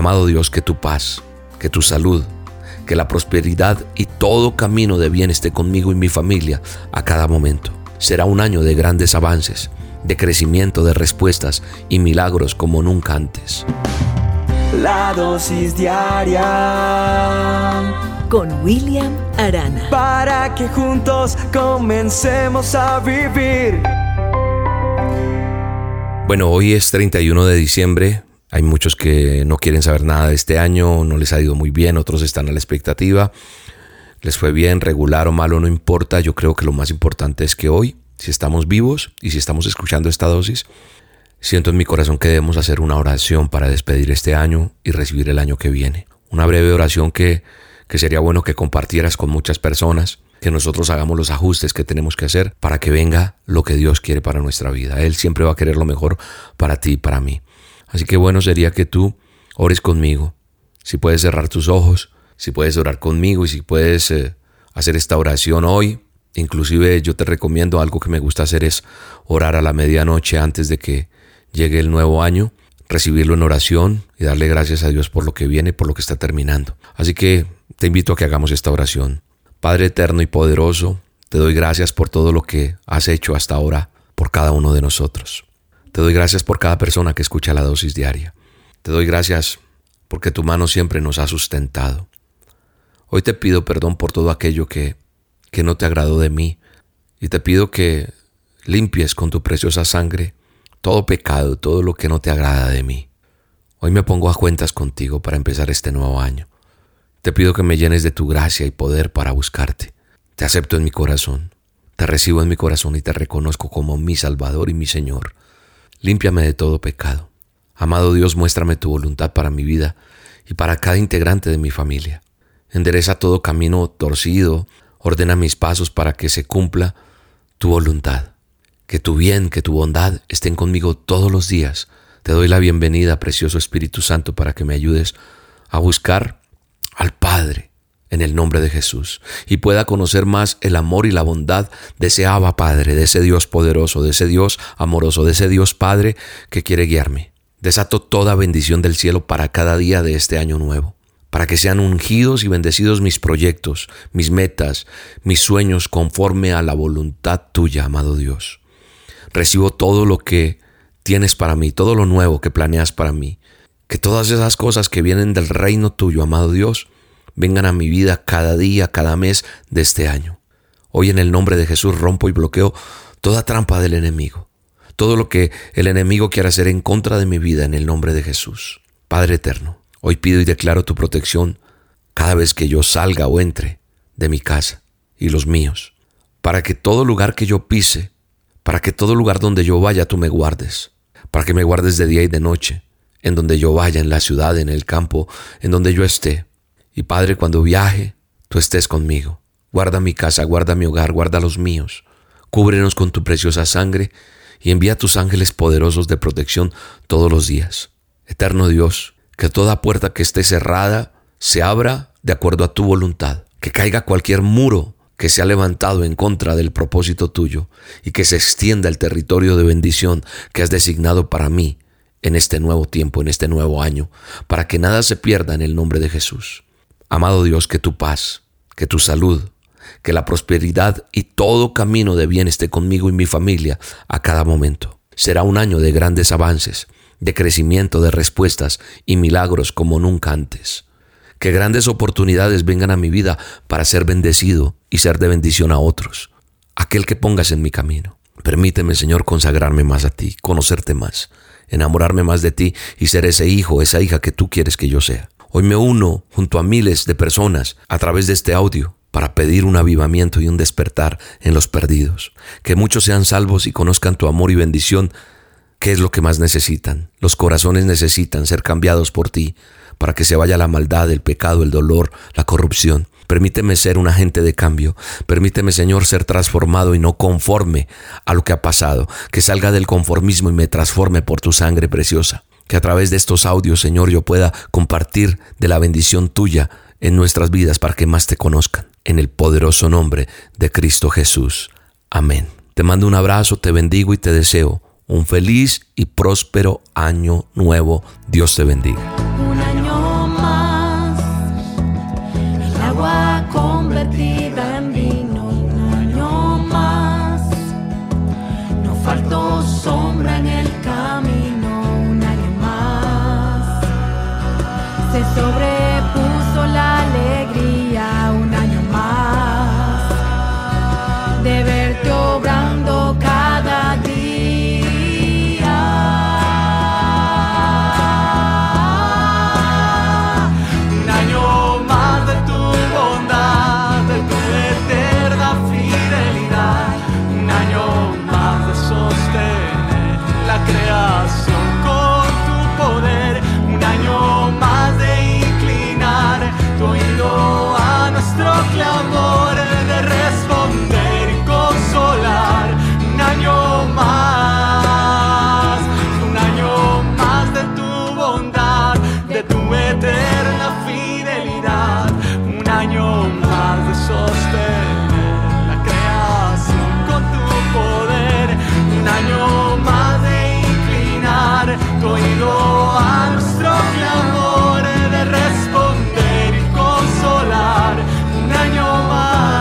Amado Dios, que tu paz, que tu salud, que la prosperidad y todo camino de bien esté conmigo y mi familia a cada momento. Será un año de grandes avances, de crecimiento de respuestas y milagros como nunca antes. La dosis diaria con William Arana. Para que juntos comencemos a vivir. Bueno, hoy es 31 de diciembre. Hay muchos que no quieren saber nada de este año, no les ha ido muy bien, otros están a la expectativa. Les fue bien, regular o malo, no importa. Yo creo que lo más importante es que hoy, si estamos vivos y si estamos escuchando esta dosis, siento en mi corazón que debemos hacer una oración para despedir este año y recibir el año que viene. Una breve oración que, que sería bueno que compartieras con muchas personas que nosotros hagamos los ajustes que tenemos que hacer para que venga lo que Dios quiere para nuestra vida. Él siempre va a querer lo mejor para ti y para mí. Así que bueno sería que tú ores conmigo. Si puedes cerrar tus ojos, si puedes orar conmigo y si puedes eh, hacer esta oración hoy. Inclusive yo te recomiendo algo que me gusta hacer es orar a la medianoche antes de que llegue el nuevo año, recibirlo en oración y darle gracias a Dios por lo que viene, por lo que está terminando. Así que te invito a que hagamos esta oración. Padre eterno y poderoso, te doy gracias por todo lo que has hecho hasta ahora por cada uno de nosotros. Te doy gracias por cada persona que escucha la dosis diaria. Te doy gracias porque tu mano siempre nos ha sustentado. Hoy te pido perdón por todo aquello que, que no te agradó de mí y te pido que limpies con tu preciosa sangre todo pecado, todo lo que no te agrada de mí. Hoy me pongo a cuentas contigo para empezar este nuevo año. Te pido que me llenes de tu gracia y poder para buscarte. Te acepto en mi corazón, te recibo en mi corazón y te reconozco como mi Salvador y mi Señor. Límpiame de todo pecado. Amado Dios, muéstrame tu voluntad para mi vida y para cada integrante de mi familia. Endereza todo camino torcido, ordena mis pasos para que se cumpla tu voluntad. Que tu bien, que tu bondad estén conmigo todos los días. Te doy la bienvenida, precioso Espíritu Santo, para que me ayudes a buscar al Padre en el nombre de Jesús y pueda conocer más el amor y la bondad de ese Abba Padre, de ese Dios poderoso, de ese Dios amoroso, de ese Dios Padre que quiere guiarme. Desato toda bendición del cielo para cada día de este año nuevo, para que sean ungidos y bendecidos mis proyectos, mis metas, mis sueños conforme a la voluntad tuya, amado Dios. Recibo todo lo que tienes para mí, todo lo nuevo que planeas para mí, que todas esas cosas que vienen del reino tuyo, amado Dios, vengan a mi vida cada día, cada mes de este año. Hoy en el nombre de Jesús rompo y bloqueo toda trampa del enemigo, todo lo que el enemigo quiere hacer en contra de mi vida en el nombre de Jesús. Padre eterno, hoy pido y declaro tu protección cada vez que yo salga o entre de mi casa y los míos, para que todo lugar que yo pise, para que todo lugar donde yo vaya tú me guardes, para que me guardes de día y de noche, en donde yo vaya, en la ciudad, en el campo, en donde yo esté. Y Padre, cuando viaje, tú estés conmigo. Guarda mi casa, guarda mi hogar, guarda los míos. Cúbrenos con tu preciosa sangre y envía tus ángeles poderosos de protección todos los días. Eterno Dios, que toda puerta que esté cerrada se abra de acuerdo a tu voluntad. Que caiga cualquier muro que se ha levantado en contra del propósito tuyo y que se extienda el territorio de bendición que has designado para mí en este nuevo tiempo, en este nuevo año, para que nada se pierda en el nombre de Jesús. Amado Dios, que tu paz, que tu salud, que la prosperidad y todo camino de bien esté conmigo y mi familia a cada momento. Será un año de grandes avances, de crecimiento, de respuestas y milagros como nunca antes. Que grandes oportunidades vengan a mi vida para ser bendecido y ser de bendición a otros. Aquel que pongas en mi camino. Permíteme, Señor, consagrarme más a ti, conocerte más enamorarme más de ti y ser ese hijo, esa hija que tú quieres que yo sea. Hoy me uno junto a miles de personas a través de este audio para pedir un avivamiento y un despertar en los perdidos. Que muchos sean salvos y conozcan tu amor y bendición, que es lo que más necesitan. Los corazones necesitan ser cambiados por ti para que se vaya la maldad, el pecado, el dolor, la corrupción. Permíteme ser un agente de cambio. Permíteme, Señor, ser transformado y no conforme a lo que ha pasado. Que salga del conformismo y me transforme por tu sangre preciosa. Que a través de estos audios, Señor, yo pueda compartir de la bendición tuya en nuestras vidas para que más te conozcan. En el poderoso nombre de Cristo Jesús. Amén. Te mando un abrazo, te bendigo y te deseo un feliz y próspero año nuevo. Dios te bendiga. más.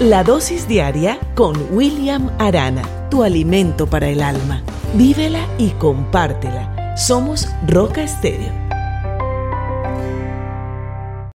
La dosis diaria con William Arana, tu alimento para el alma. Vívela y compártela. Somos Roca Estéreo